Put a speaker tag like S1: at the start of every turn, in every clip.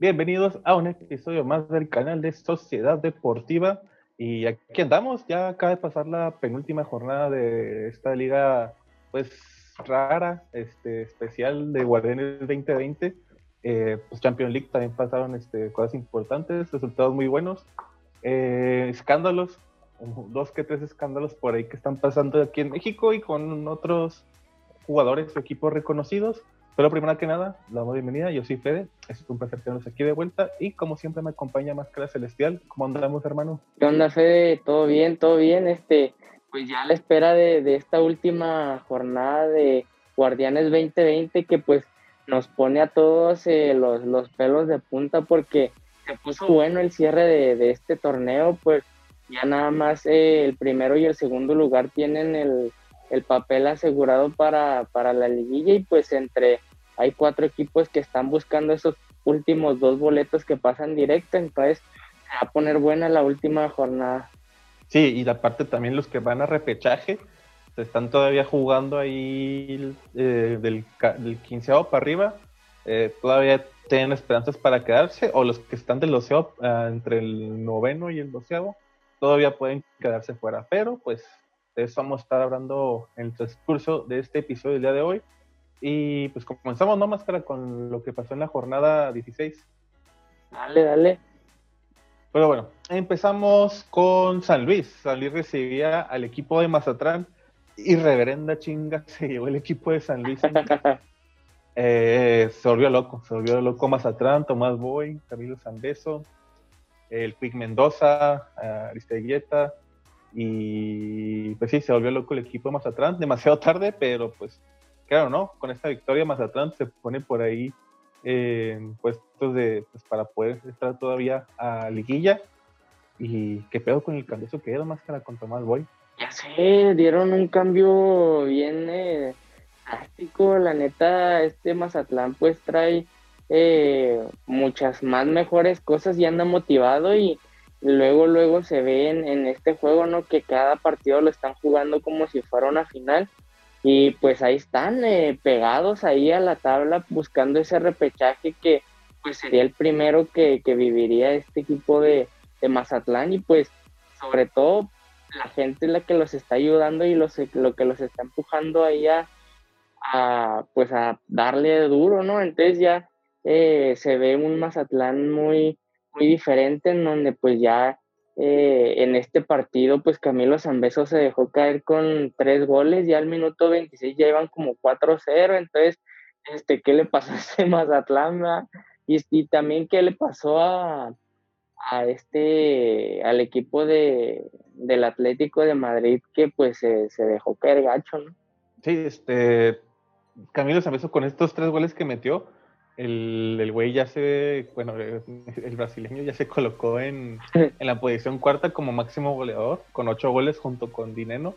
S1: Bienvenidos a un episodio más del canal de Sociedad Deportiva. Y aquí andamos, ya acaba de pasar la penúltima jornada de esta liga, pues rara, este, especial de Guardianes 2020. Eh, pues Champions League también pasaron este, cosas importantes, resultados muy buenos. Eh, escándalos, dos que tres escándalos por ahí que están pasando aquí en México y con otros jugadores o equipos reconocidos. Pero primero que nada, la damos bienvenida. Yo soy Fede. Es un placer tenerlos aquí de vuelta. Y como siempre me acompaña Máscara Celestial. ¿Cómo andamos, hermano?
S2: ¿Qué onda, Fede? ¿Todo bien? ¿Todo bien? Este, pues ya a la espera de, esta última jornada de Guardianes 2020 que pues nos pone a todos eh, los, los, pelos de punta porque se puso bueno el cierre de, este torneo. Pues ya nada más eh, el primero y el segundo lugar tienen el, el papel asegurado para, para la liguilla y pues entre hay cuatro equipos que están buscando esos últimos dos boletos que pasan directo, entonces va a poner buena la última jornada.
S1: Sí, y aparte también los que van a repechaje, se están todavía jugando ahí eh, del, del quinceavo para arriba, eh, todavía tienen esperanzas para quedarse, o los que están del doceavo, ah, entre el noveno y el doceavo, todavía pueden quedarse fuera, pero pues de eso vamos a estar hablando en el transcurso de este episodio del día de hoy. Y pues comenzamos, ¿no, Máscara? Con lo que pasó en la jornada 16.
S2: Dale, dale.
S1: Pero bueno, empezamos con San Luis. San Luis recibía al equipo de Mazatlán y reverenda chinga se llevó el equipo de San Luis. eh, se volvió loco, se volvió loco Mazatlán, Tomás Boy, Camilo Sandeso, el Quick Mendoza, Aristeguieta, y pues sí, se volvió loco el equipo de Mazatlán, demasiado tarde, pero pues claro, ¿no? Con esta victoria Mazatlán se pone por ahí en puestos de, pues, para poder estar todavía a liguilla. ¿Y qué pedo con el cambio que era máscara con Tomás Boy?
S2: Ya sé, dieron un cambio bien eh, La neta, este Mazatlán pues trae eh, muchas más mejores cosas y anda motivado y luego, luego se ve en, en, este juego, ¿no? Que cada partido lo están jugando como si fuera una final y pues ahí están eh, pegados ahí a la tabla buscando ese repechaje que pues sería el primero que, viviría este equipo de, Mazatlán y pues sobre todo la gente es la que los está ayudando y los, lo que los está empujando ahí a, pues a darle duro, ¿no? Entonces ya eh, se ve un Mazatlán muy, muy diferente en donde pues ya eh, en este partido, pues Camilo Zambeso se dejó caer con tres goles, y al minuto 26 ya iban como 4-0, entonces, este, ¿qué le pasó a ese Mazatlán? Y, y, también qué le pasó a, a este, al equipo de, del Atlético de Madrid que pues se, se dejó caer gacho, ¿no?
S1: Sí, este, Camilo Zambeso con estos tres goles que metió, el, el güey ya se, bueno, el brasileño ya se colocó en, en, la posición cuarta como máximo goleador, con ocho goles junto con Dineno.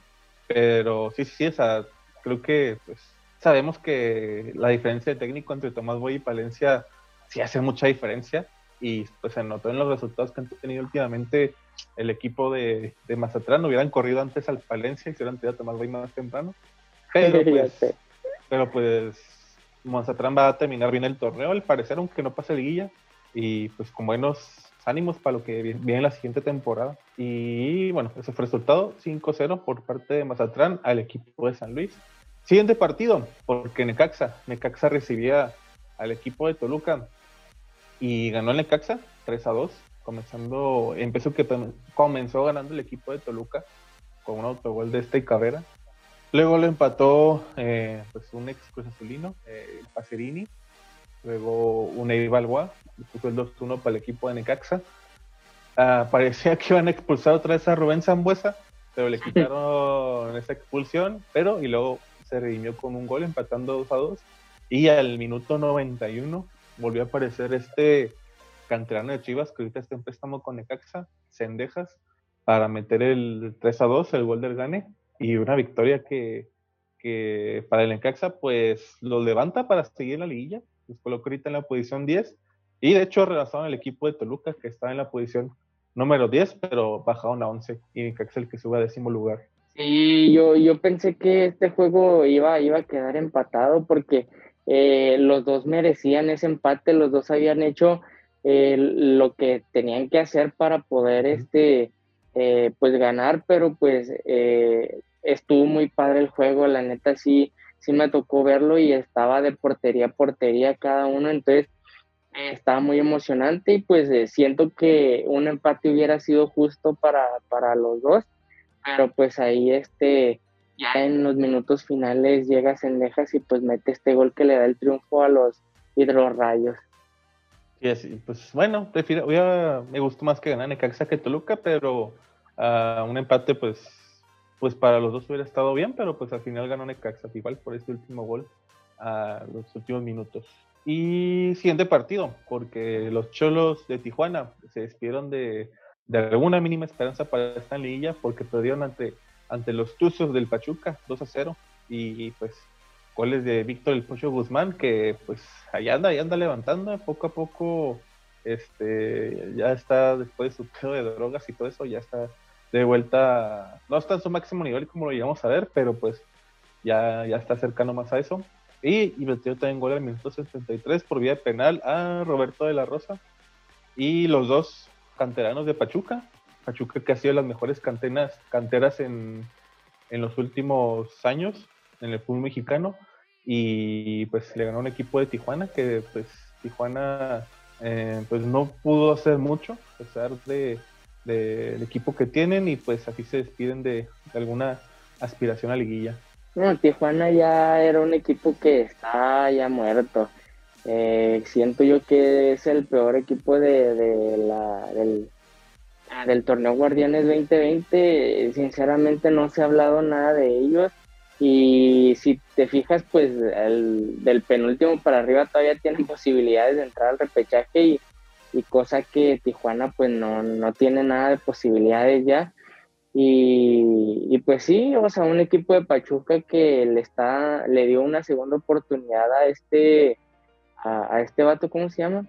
S1: Pero sí, sí, o sea, creo que pues, sabemos que la diferencia de técnico entre Tomás Boy y Palencia sí hace mucha diferencia. Y pues se notó en los resultados que han tenido últimamente el equipo de, de Mazatlán. Hubieran corrido antes al Palencia y se hubieran tirado a Tomás Boy más temprano. Pero pues, pero pues Monzatrán va a terminar bien el torneo, al parecer, aunque no pase liguilla. Y pues con buenos ánimos para lo que viene la siguiente temporada. Y bueno, ese fue el resultado, 5-0 por parte de Mazatlán al equipo de San Luis. Siguiente partido, porque Necaxa, Necaxa recibía al equipo de Toluca y ganó el Necaxa 3 2, comenzando, empezó que comenzó ganando el equipo de Toluca con un autogol de este Cabrera Luego lo empató eh, pues un ex Cruz Azulino, eh, Pacerini. Luego un Eibalwa, puso el 2-1 para el equipo de Necaxa. Ah, parecía que iban a expulsar otra vez a Rubén Zambuesa, pero le quitaron esa expulsión. Pero y luego se redimió con un gol, empatando 2 a 2. Y al minuto 91 volvió a aparecer este canterano de Chivas, que ahorita está en préstamo con Necaxa, Cendejas, para meter el 3 a 2, el gol del Gane y una victoria que, que para el Necaxa pues lo levanta para seguir la liguilla, los coloca ahorita en la posición 10 y de hecho rebasaron el equipo de Toluca que está en la posición número 10 pero bajaron a 11 y Necaxa el que sube a décimo lugar.
S2: Sí, yo, yo pensé que este juego iba, iba a quedar empatado porque eh, los dos merecían ese empate, los dos habían hecho eh, lo que tenían que hacer para poder este, eh, pues ganar, pero pues estuvo muy padre el juego, la neta sí, sí me tocó verlo y estaba de portería a portería cada uno, entonces estaba muy emocionante y pues siento que un empate hubiera sido justo para, para los dos, pero pues ahí este ya en los minutos finales llega Sendejas y pues mete este gol que le da el triunfo a los hidrorrayos.
S1: Y así, pues bueno, prefiero, me gustó más que ganar Necaxa que Toluca, pero uh, un empate pues pues para los dos hubiera estado bien, pero pues al final ganó Necaxa, igual por este último gol a los últimos minutos. Y siguiente partido, porque los Cholos de Tijuana se despidieron de, de alguna mínima esperanza para esta liguilla porque perdieron ante ante los Tuzos del Pachuca, 2 a 0. Y pues goles de Víctor El Pocho Guzmán, que pues ahí anda, ahí anda levantando, poco a poco este ya está después de su pedo de drogas y todo eso, ya está de vuelta, no está en su máximo nivel como lo llegamos a ver, pero pues ya, ya está cercano más a eso. Y, y metió también gol al minuto 73 por vía penal a Roberto de la Rosa. Y los dos canteranos de Pachuca, Pachuca que ha sido las mejores canteras, canteras en, los últimos años en el fútbol mexicano y pues le ganó un equipo de Tijuana que pues Tijuana eh, pues no pudo hacer mucho a pesar de del equipo que tienen y pues así se despiden de, alguna aspiración a liguilla.
S2: No, Tijuana ya era un equipo que está ya muerto. Eh, siento yo que es el peor equipo de, de la, del, del torneo Guardianes 2020, sinceramente no se ha hablado nada de ellos. Y si te fijas, pues el, del penúltimo para arriba todavía tienen posibilidades de entrar al repechaje y, cosa que Tijuana pues no, no, tiene nada de posibilidades ya. Y, pues sí, o sea, un equipo de Pachuca que le está, le dio una segunda oportunidad a este, a, a este vato, ¿cómo se llama?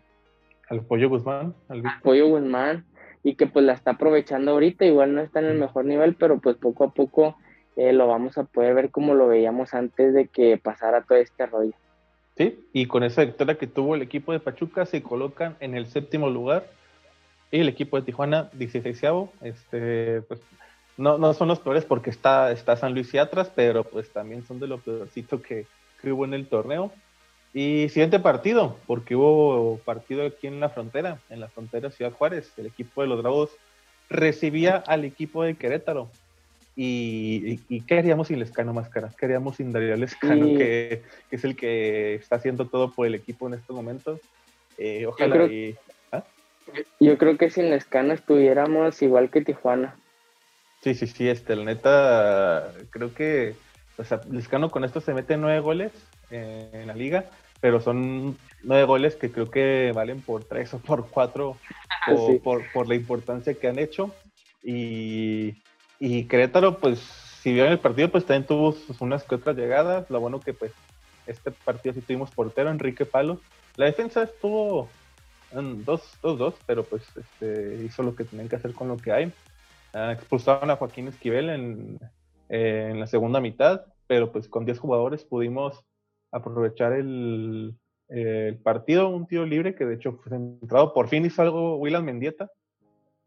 S1: Al Pollo Guzmán.
S2: Al Pollo Guzmán y que pues la está aprovechando ahorita, igual no está en el mejor nivel, pero pues poco a poco eh, lo vamos a poder ver como lo veíamos antes de que pasara todo este rollo.
S1: Y con esa victoria que tuvo el equipo de Pachuca se colocan en el séptimo lugar y el equipo de Tijuana 16 este pues no, no son los peores porque está, está San Luis y atrás, pero pues también son de lo peorcito que, que hubo en el torneo. Y siguiente partido, porque hubo partido aquí en la frontera, en la frontera Ciudad Juárez. El equipo de los Bravos recibía al equipo de Querétaro. Y, ¿qué haríamos sin Lescano Máscara? ¿Qué haríamos sin Darío Lescano, que, es el que está haciendo todo por el equipo en estos momentos? Eh, ojalá
S2: yo creo, ¿ah? Yo creo que sin Lescano estuviéramos igual que Tijuana.
S1: Sí, sí, sí, este, la neta, creo que o sea, Lescano con esto se mete nueve goles en la liga, pero son nueve goles que creo que valen por tres o por cuatro ah, por, por, la importancia que han hecho. Y, y Querétaro, pues, si vieron el partido, pues también tuvo unas que otras llegadas. Lo bueno que, pues, este partido sí tuvimos portero, Enrique Palos. La defensa estuvo en dos, dos, dos, pero pues este, hizo lo que tenían que hacer con lo que hay. Ah, expulsaron a Joaquín Esquivel en, en la segunda mitad, pero pues con 10 jugadores pudimos aprovechar el, partido, un tiro libre que de hecho fue centrado, por fin hizo algo Willan Mendieta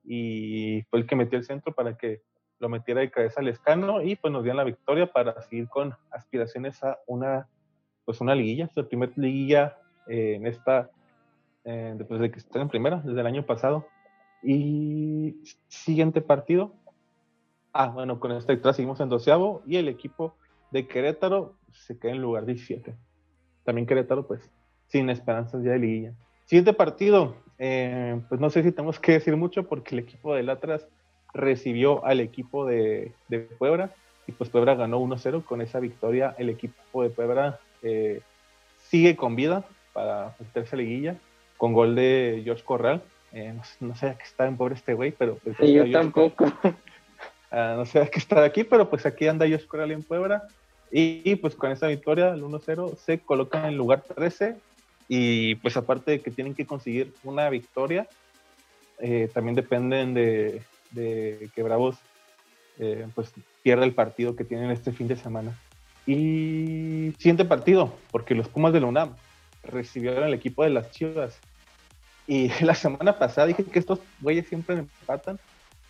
S1: y fue el que metió el centro para que lo metiera de cabeza al escano y pues nos dieron la victoria para seguir con aspiraciones a una pues una liguilla, la primera liguilla eh, en esta, eh, después de que estén en primera, desde el año pasado. Y siguiente partido. Ah, bueno, con esta victoria seguimos en doceavo y el equipo de Querétaro se queda en lugar 17. También Querétaro, pues, sin esperanzas ya de liguilla. Siguiente partido, eh, pues no sé si tenemos que decir mucho porque el equipo del Atlas recibió al equipo de, Puebla y pues Puebla ganó 1-0 con esa victoria. El equipo de Puebla eh, sigue con vida para meterse a liguilla con gol de George Corral. Eh, no, sé a qué está en pobre este güey, pero
S2: pues, yo tampoco.
S1: Ah, no sé a qué está aquí, pero pues aquí anda George Corral en Puebla y, pues con esa victoria, el 1-0, se colocan en el lugar 13 y pues aparte de que tienen que conseguir una victoria, eh, también dependen de, que Bravos eh, pues pierda el partido que tienen este fin de semana. Y siguiente partido, porque los Pumas de la UNAM recibieron al equipo de las Chivas. Y la semana pasada dije que estos güeyes siempre empatan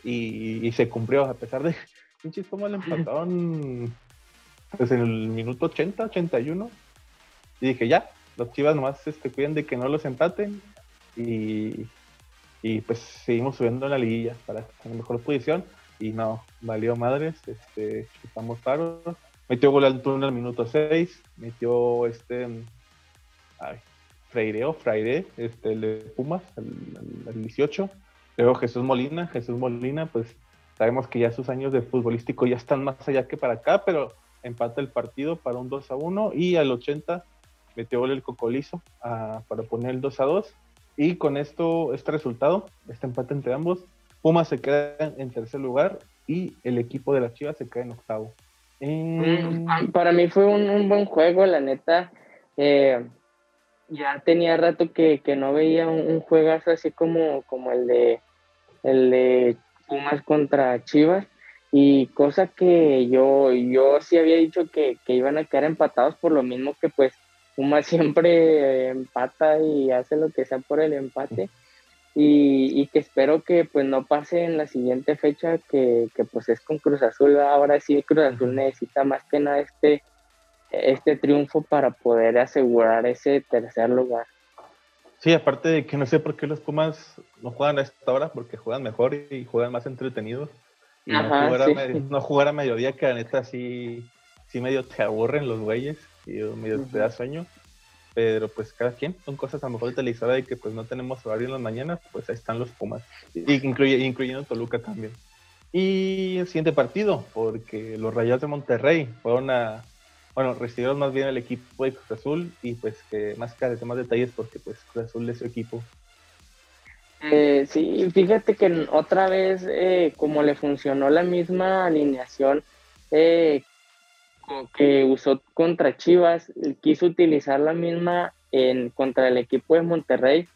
S1: y, se cumplió, a pesar de pinches como le empataron pues en el minuto 80, 81. Y dije, ya, los Chivas nomás este, cuiden de que no los empaten y, y pues seguimos subiendo en la liguilla para tener mejor posición y no, valió madres, este, chupamos paros. Metió gol al turno al minuto 6, metió este, ay, Freire o Fraire, este, el de Pumas, al, 18. Luego Jesús Molina, Jesús Molina, pues sabemos que ya sus años de futbolístico ya están más allá que para acá, pero empata el partido para un 2 a 1 y al 80 metió gol el Cocolizo a, para poner el 2 a 2. Y con esto, este resultado, este empate entre ambos, Pumas se queda en tercer lugar y el equipo de las Chivas se queda en octavo.
S2: Mm, para mí fue un, buen juego, la neta. Eh, ya tenía rato que, no veía un, juegazo así como, como el de el de Pumas contra Chivas. Y cosa que yo, yo sí había dicho que, que iban a quedar empatados por lo mismo que pues Pumas siempre empata y hace lo que sea por el empate y, que espero que pues no pase en la siguiente fecha que, pues es con Cruz Azul. Ahora sí Cruz Azul necesita más que nada este, este triunfo para poder asegurar ese tercer lugar.
S1: Sí, aparte de que no sé por qué los Pumas no juegan a esta hora, porque juegan mejor y juegan más entretenidos. Y no, jugar a, mediodía, que la neta sí, sí medio te aburren los güeyes y medio te da sueño pero pues cada quien, son cosas a lo mejor televisora de que pues no tenemos horario en las mañanas, pues ahí están los Pumas, incluye, incluyendo Toluca también. Y el siguiente partido, porque los Rayos de Monterrey fueron a, bueno, recibieron más bien el equipo de Cruz Azul y pues que más que de más detalles porque pues Cruz Azul es su equipo.
S2: Eh, sí, fíjate que otra vez eh, como le funcionó la misma alineación eh, que usó contra Chivas, quiso utilizar la misma en contra el equipo de Monterrey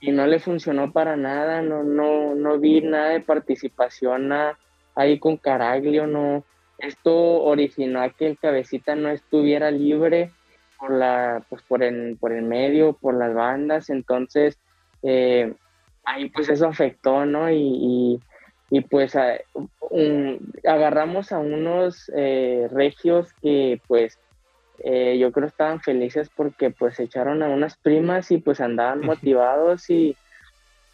S2: y no le funcionó para nada, no, no, no vi nada de participación ahí con Caraglio, no, esto originó a que el cabecita no estuviera libre por la, pues por el, por el medio, por las bandas, entonces eh, ahí pues eso afectó, ¿no? y y pues agarramos a unos eh, regios que pues eh, yo creo estaban felices porque pues echaron a unas primas y pues andaban motivados y,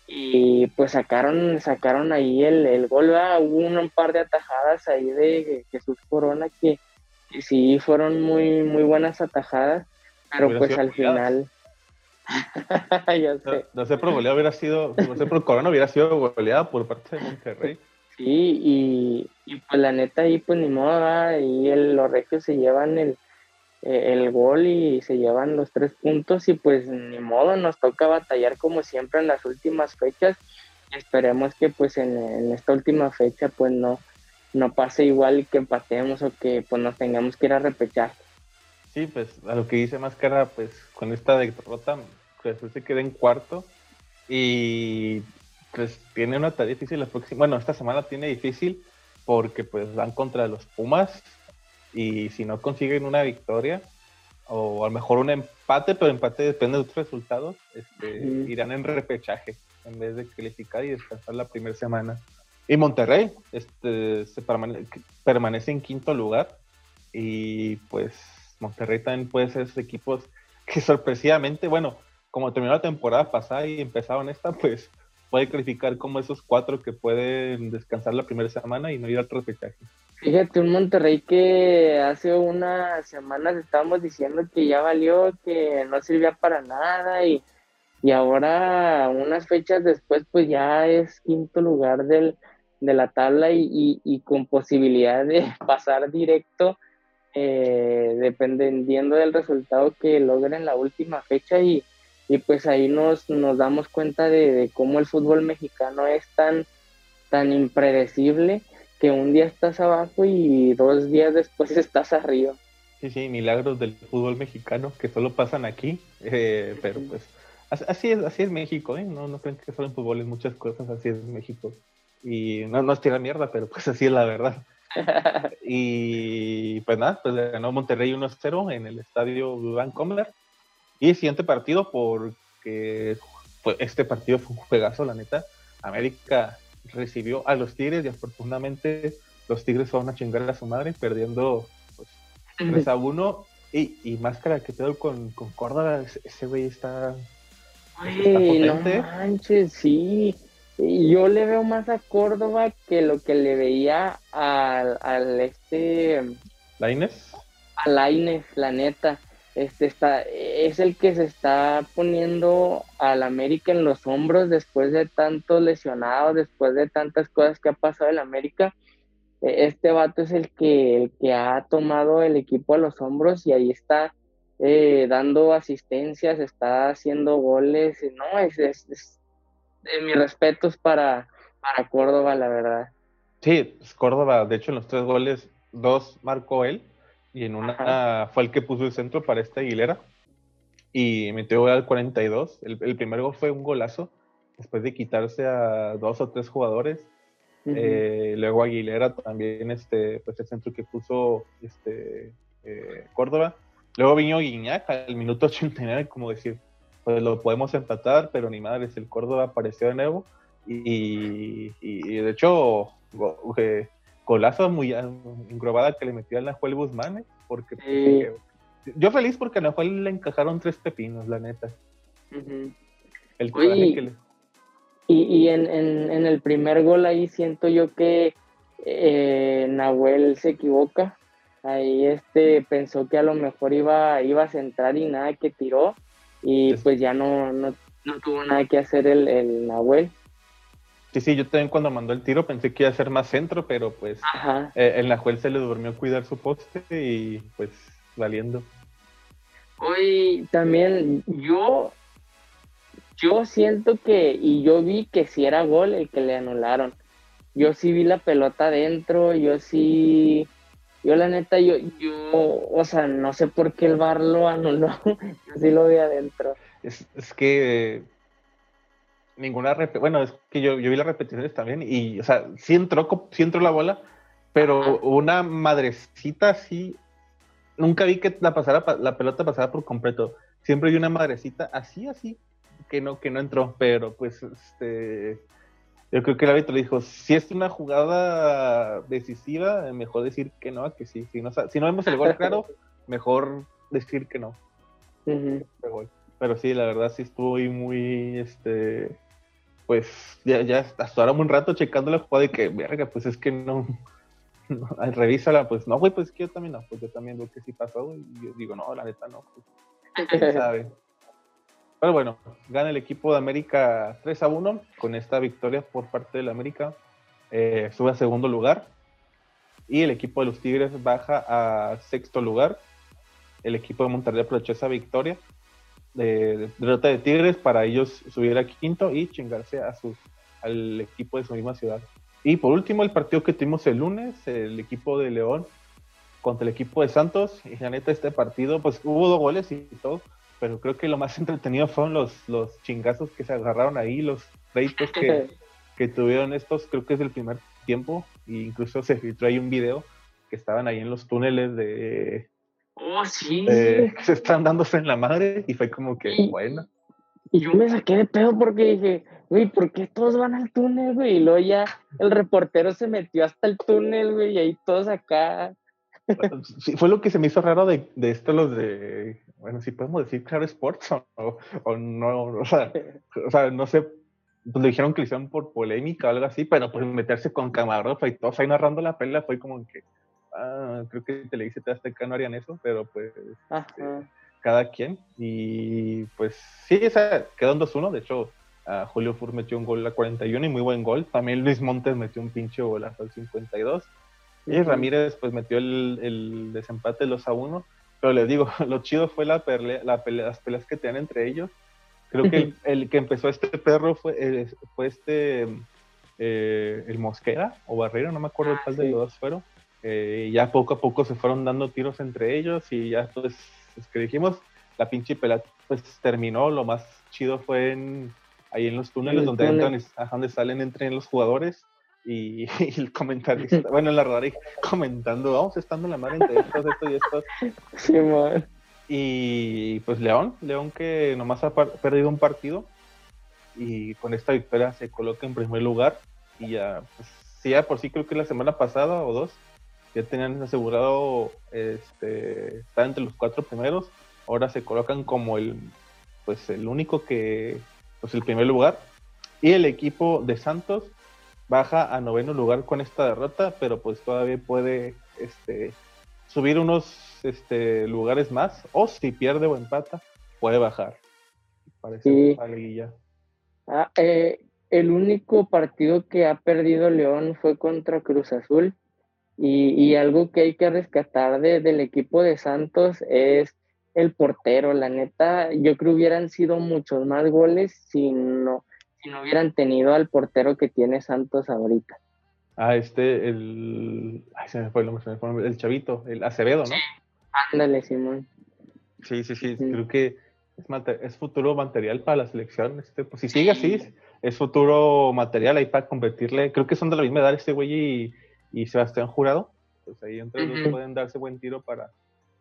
S2: y pues sacaron sacaron ahí el, el gol, hubo un, par de atajadas ahí de Jesús Corona que, sí fueron muy muy buenas atajadas, pero pues al final
S1: No, sé por goleada hubiera sido, no sé por Corona hubiera sido goleada por parte de Monterrey.
S2: Sí, y, pues la neta ahí pues ni modo, y el, los regios se llevan el, eh, el gol y se llevan los tres puntos y pues ni modo, nos toca batallar como siempre en las últimas fechas. Esperemos que pues en, esta última fecha pues no, no pase igual y que empatemos o que pues nos tengamos que ir a repechar.
S1: Sí, pues a lo que dice Máscara, pues con esta derrota, pues se queda en cuarto y pues tiene una tarea difícil la próxima, bueno, esta semana tiene difícil porque pues van contra los Pumas y si no consiguen una victoria o a lo mejor un empate, pero empate depende de otros resultados, este, irán en repechaje en vez de calificar y descansar la primera semana. Y Monterrey este, se permanece en quinto lugar y pues Monterrey también puede ser esos equipos que sorpresivamente, bueno, como terminó la temporada pasada y empezaron esta, pues puede calificar como esos cuatro que pueden descansar la primera semana y no ir al repechaje.
S2: Fíjate, un Monterrey que hace unas semanas estábamos diciendo que ya valió, que no servía para nada y, y ahora unas fechas después pues ya es quinto lugar del, de la tabla y, y con posibilidad de pasar directo eh, dependiendo del resultado que logren la última fecha y, y pues ahí nos, nos damos cuenta de, cómo el fútbol mexicano es tan, tan impredecible que un día estás abajo y dos días después estás arriba.
S1: Sí, sí, milagros del fútbol mexicano que solo pasan aquí, eh, pero pues así es, así es México, ¿eh? No, no creen que solo en fútbol en muchas cosas, así es México. Y no, no es tirar mierda, pero pues así es la verdad. y pues nada, pues ganó Monterrey 1-0 en el estadio Vancomer. Y el siguiente partido, porque fue, este partido fue un juegazo, la neta. América recibió a los Tigres y afortunadamente los Tigres fueron a chingar a su madre, perdiendo pues, 3 a 1. Y, y máscara que pedo con, con Córdoba, ese güey está.
S2: Ay, no manches, sí. Yo le veo más a Córdoba que lo que le veía al, al este.
S1: ¿Laines?
S2: A Laines, la neta. Este está, es el que se está poniendo al América en los hombros después de tantos lesionados, después de tantas cosas que ha pasado en América. E, este vato es el que, el que ha tomado el equipo a los hombros y ahí está eh, dando asistencias, está haciendo goles. No, es, es, es mis respetos para, para Córdoba, la verdad.
S1: Sí, Córdoba, de hecho, en los tres goles, dos marcó él y en una fue el que puso el centro para esta Aguilera y metió al 42. El, el primer gol fue un golazo después de quitarse a dos o tres jugadores. Eh, luego Aguilera también, este, pues el centro que puso este, eh, Córdoba. Luego vino Guiñac al minuto 89, como decir, pues lo podemos empatar, pero ni madre, el Córdoba apareció de nuevo. Y, y, de hecho, eh, golazo muy engrobada que le metió a Nahuel Guzmán, ¿eh? porque, yo feliz porque a Nahuel le encajaron tres pepinos, la neta.
S2: El que Y, y en, en, el primer gol ahí siento yo que eh, Nahuel se equivoca. Ahí este pensó que a lo mejor iba, iba a centrar y nada que tiró. Y pues ya no, no, no tuvo nada que hacer el, el Nahuel.
S1: Sí, sí, yo también cuando mandó el tiro pensé que iba a ser más centro, pero pues eh, en la juez se le durmió cuidar su poste y pues valiendo.
S2: Hoy también yo, yo siento que, y yo vi que si era gol el que le anularon. Yo sí vi la pelota adentro, yo sí, yo la neta, yo, yo, o sea, no sé por qué el bar lo anuló, yo sí lo vi adentro.
S1: Es, es que ninguna bueno, es que yo, yo, vi las repeticiones también y, o sea, sí entró, sí entró la bola, pero una madrecita así, nunca vi que la, pasara, la pelota pasara por completo. Siempre vi una madrecita así, así, que no, que no entró, pero pues, este, yo creo que el árbitro dijo, si es una jugada decisiva, mejor decir que no, que sí. Si no, si no vemos el gol claro, mejor decir que no. Pero sí, la verdad sí estuvo muy, este, pues ya, ya hasta ahora un rato checando la jugada y que, verga, pues es que no, no revísala, pues no, güey, pues es que yo también no, pues yo también veo que sí pasó, güey, y yo digo, no, la neta no, pues, quién sabe. Pero bueno, gana el equipo de América 3 a 1 con esta victoria por parte del América. Eh, sube a segundo lugar. Y el equipo de los Tigres baja a sexto lugar. El equipo de Monterrey aprovechó esa victoria de, derrota de Tigres para ellos subir a quinto y chingarse a su, al equipo de su misma ciudad. Y por último, el partido que tuvimos el lunes, el equipo de León contra el equipo de Santos. Y la neta, este partido, pues hubo dos goles y todo, pero creo que lo más entretenido fueron los, los chingazos que se agarraron ahí, los pleitos que, que tuvieron estos, creo que es el primer tiempo, e incluso se filtró ahí un video que estaban ahí en los túneles de,
S2: Oh, sí.
S1: Que se están dándose en la madre y fue como que, bueno.
S2: Y yo me saqué de pedo porque dije, güey, ¿por qué todos van al túnel, güey? Y luego ya el reportero se metió hasta el túnel, güey, y ahí todos acá.
S1: Sí, fue lo que se me hizo raro de, de esto, los de, bueno, si podemos decir Claro Sports o, o no, o sea, o sea, no sé, pues le dijeron que lo hicieron por polémica o algo así, pero pues meterse con camarógrafo y todos ahí narrando la pelea fue como que, ah, creo que Televisa y Azteca no harían eso, pero pues este, cada quien. Y pues sí, esa quedó en 2-1. De hecho, Julio Fur metió un gol a 41 y muy buen gol. También Luis Montes metió un pinche gol al 52. Y Ramírez pues metió el, el desempate de los a 1. Pero les digo, lo chido fue la, pelea, la las peleas que tenían entre ellos. Creo que el, que empezó este perro fue, eh, fue este, eh, el Mosquera o Barrera, no me acuerdo cuál de los dos fueron. Eh, ya poco a poco se fueron dando tiros entre ellos y ya pues es que dijimos, la pinche pelea pues terminó, lo más chido fue en, ahí en los túneles donde entran, donde salen entre los jugadores y, el comentarista, bueno, en la radar comentando, vamos estando en la mar entre estos, esto y esto.
S2: Sí, man.
S1: Y pues León, León que nomás ha perdido un partido, y con esta victoria se coloca en primer lugar y ya, pues, sí, ya por sí creo que la semana pasada o dos ya tenían asegurado este, estar entre los cuatro primeros, ahora se colocan como el, pues el único que, pues el primer lugar y el equipo de Santos baja a noveno lugar con esta derrota, pero pues todavía puede este, subir unos este, lugares más, o si pierde o empata, puede bajar.
S2: Parece ah, eh, el único partido que ha perdido León fue contra Cruz Azul. Y, algo que hay que rescatar del equipo de Santos es el portero. La neta, yo creo hubieran sido muchos más goles si no, si no hubieran tenido al portero que tiene Santos ahorita.
S1: Ah, este, el. Ay, se me fue el nombre, se me fue el, nombre, el chavito, el Acevedo, ¿no?
S2: ándale, Simón.
S1: Sí, sí, sí, creo que es, es, futuro material para la selección. Este, pues si sigue así, es futuro material ahí para competirle. Creo que son de la misma edad este güey y, y Sebastián Jurado. Pues ahí entre los pueden darse buen tiro para,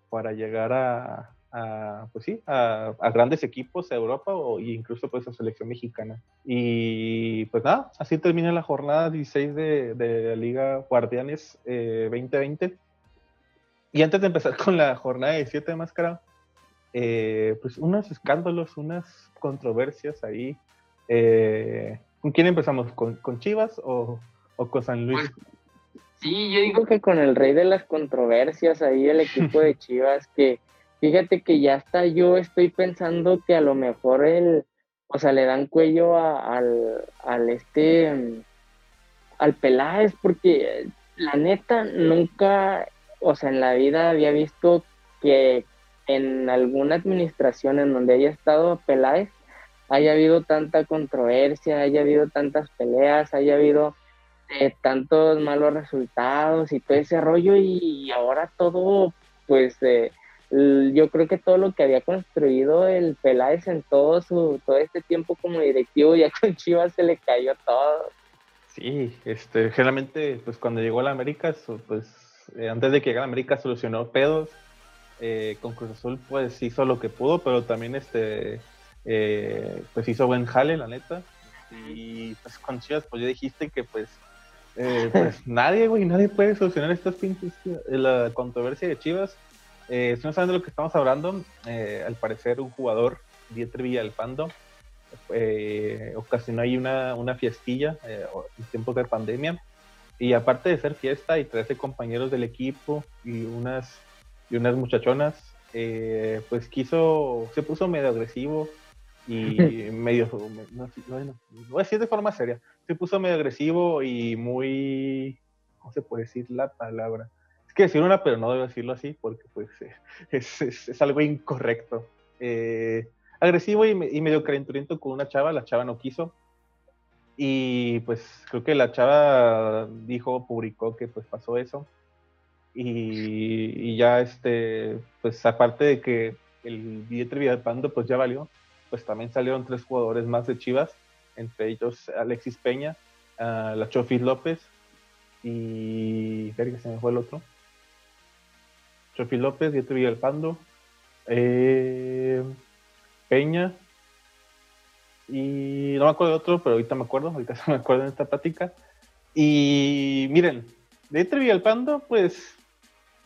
S1: para llegar a, a, pues sí, a, grandes equipos, a Europa o incluso pues a selección mexicana. Y pues nada, así termina la jornada 16 de, de la Liga Guardianes 2020. Eh, y antes de empezar con la jornada 17 de Máscara, eh, pues unos escándalos, unas controversias ahí. Eh, ¿Con quién empezamos? ¿Con, con Chivas o, o, con San Luis? Pues,
S2: sí, yo digo que con el rey de las controversias, ahí el equipo de Chivas, que Fíjate que ya hasta yo estoy pensando que a lo mejor el, o sea, le dan cuello al, al este, al Peláez, porque la neta nunca, o sea, en la vida había visto que en alguna administración en donde haya estado Peláez haya habido tanta controversia, haya habido tantas peleas, haya habido eh, tantos malos resultados y todo ese rollo y ahora todo pues eh, yo creo que todo lo que había construido el Peláez en todo su todo este tiempo como directivo ya con Chivas se le cayó todo.
S1: Sí, este, generalmente pues cuando llegó a la América, pues eh, antes de que llegara a América solucionó pedos, eh, con Cruz Azul pues hizo lo que pudo, pero también este eh, pues hizo buen jale la neta. Y pues con Chivas pues ya dijiste que pues pues nadie, güey, nadie puede solucionar estas pinches, la controversia de Chivas eh, si no saben de lo que estamos hablando, eh, al parecer un jugador, Dieter Villalpando, eh, ocasionó ahí una, una fiestilla eh, en tiempos de pandemia. Y aparte de ser fiesta y 13 compañeros del equipo y unas, y unas muchachonas, pues quiso, se puso medio agresivo y medio, no, no, voy a decir de forma seria, se puso medio agresivo y muy, ¿cómo se puede decir la palabra? Es decir una, pero no debo decirlo así porque pues eh, es, es, algo incorrecto. Eh, agresivo y, medio calenturiento con una chava, la chava no quiso. Y pues creo que la chava dijo, publicó que pues pasó eso. Y, ya este, pues aparte de que el billete Pando pues ya valió, pues también salieron tres jugadores más de Chivas, entre ellos Alexis Peña, uh, la Chofis López y... que se me fue el otro. Sofi López, Dieter Villalpando, eh, Peña, y no me acuerdo de otro, pero ahorita me acuerdo, ahorita se me acuerdo en esta plática. Y miren, Dieter Villalpando, pues,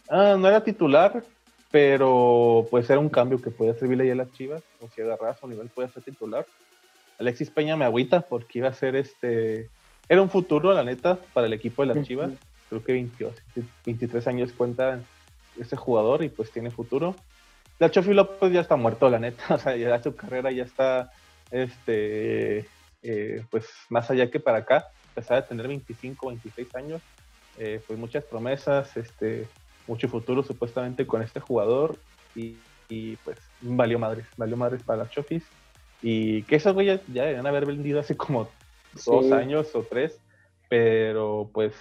S1: ah, no era titular, pero pues era un cambio que podía servirle a las Chivas, o si agarraba su nivel puede ser titular. Alexis Peña me agüita porque iba a ser este, era un futuro, la neta, para el equipo de las Chivas. Creo que 22, 23 años cuentan ese jugador y pues tiene futuro. La Chofi López ya está muerto, la neta, o sea, ya su carrera ya está, este, eh, pues más allá que para acá, a pesar de tener 25, 26 años, eh, pues muchas promesas, este, mucho futuro supuestamente con este jugador y, pues valió madres, valió madres para las Chofis. Y que esos güeyes ya deberían haber vendido hace como dos años o tres, pero pues,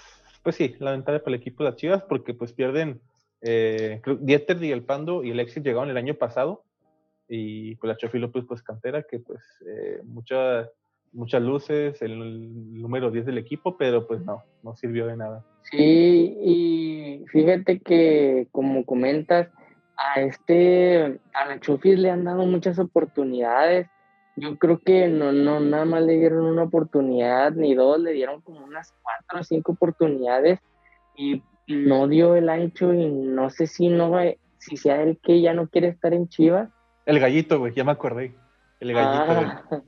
S1: pues sí, lamentable para el equipo de las Chivas porque pues pierden eh, Dieter y el Pando y el Exit llegaron el año pasado y pues la Chofi López pues cantera que pues eh, muchas muchas luces, el, número 10 del equipo, pero pues no, no sirvió de nada.
S2: Sí, y fíjate que como comentas, a este, a la Chofis le han dado muchas oportunidades yo creo que no, no, nada más le dieron una oportunidad ni dos, le dieron como unas cuatro o cinco oportunidades y no dio el ancho y no sé si no si sea el que ya no quiere estar en Chivas.
S1: El gallito, güey, ya me acordé. El gallito. Ah.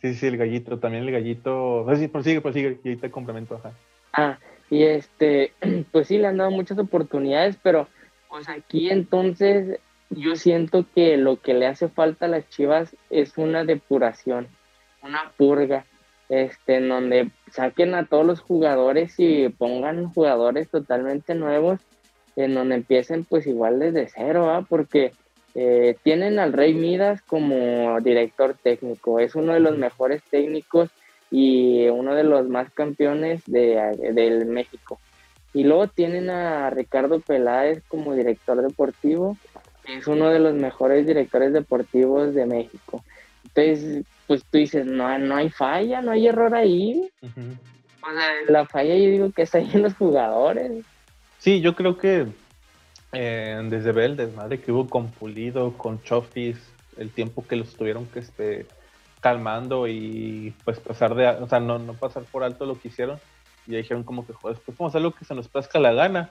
S1: Sí, sí, el gallito, también el gallito. No, sí, prosigue, prosigue, y ahí te complemento, ajá.
S2: Ah, y este, pues sí, le han dado muchas oportunidades, pero pues aquí entonces yo siento que lo que le hace falta a las Chivas es una depuración, una purga, este, en donde saquen a todos los jugadores y pongan jugadores totalmente nuevos, en donde empiecen pues igual desde cero, ¿ah? porque eh, tienen al Rey Midas como director técnico, es uno de los mejores técnicos y uno de los más campeones de, del México. Y luego tienen a Ricardo Peláez como director deportivo, es uno de los mejores directores deportivos de México. Entonces, pues tú dices, no, no hay falla, no hay error ahí. O sea, la falla yo digo que está ahí en los jugadores.
S1: Sí, yo creo que eh, desde ver el desmadre que hubo con Pulido, con Chofis, el tiempo que los tuvieron que este, calmando y pues pasar de, o sea, no, no pasar por alto lo que hicieron. Y dijeron como que, joder, pues vamos a hacer lo que se nos plazca la gana.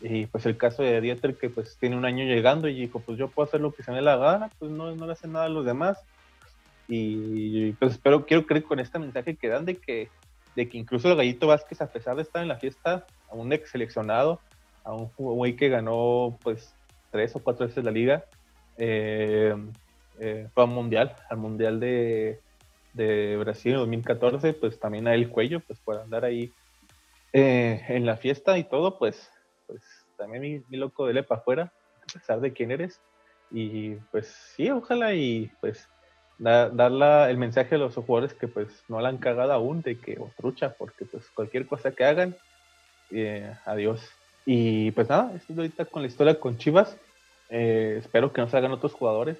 S1: Y pues el caso de Dieter que pues tiene un año llegando y dijo, pues yo puedo hacer lo que se me dé la gana, pues no, no le hacen nada a los demás. Y pues espero, quiero creer con este mensaje que dan de que, de que incluso el Gallito Vázquez, a pesar de estar en la fiesta, a un ex seleccionado, a un güey que ganó pues tres o cuatro veces la liga, eh, eh, fue al mundial, al mundial de, de Brasil en 2014, pues también a el cuello, pues por andar ahí eh, en la fiesta y todo, pues, pues también mi, loco de lepa afuera, a pesar de quién eres. Y pues sí, ojalá y pues dar el mensaje a los jugadores que pues no la han cagado aún de que o trucha, porque pues cualquier cosa que hagan, eh, adiós. Y pues nada, estoy ahorita con la historia con Chivas. Eh, espero que no salgan otros jugadores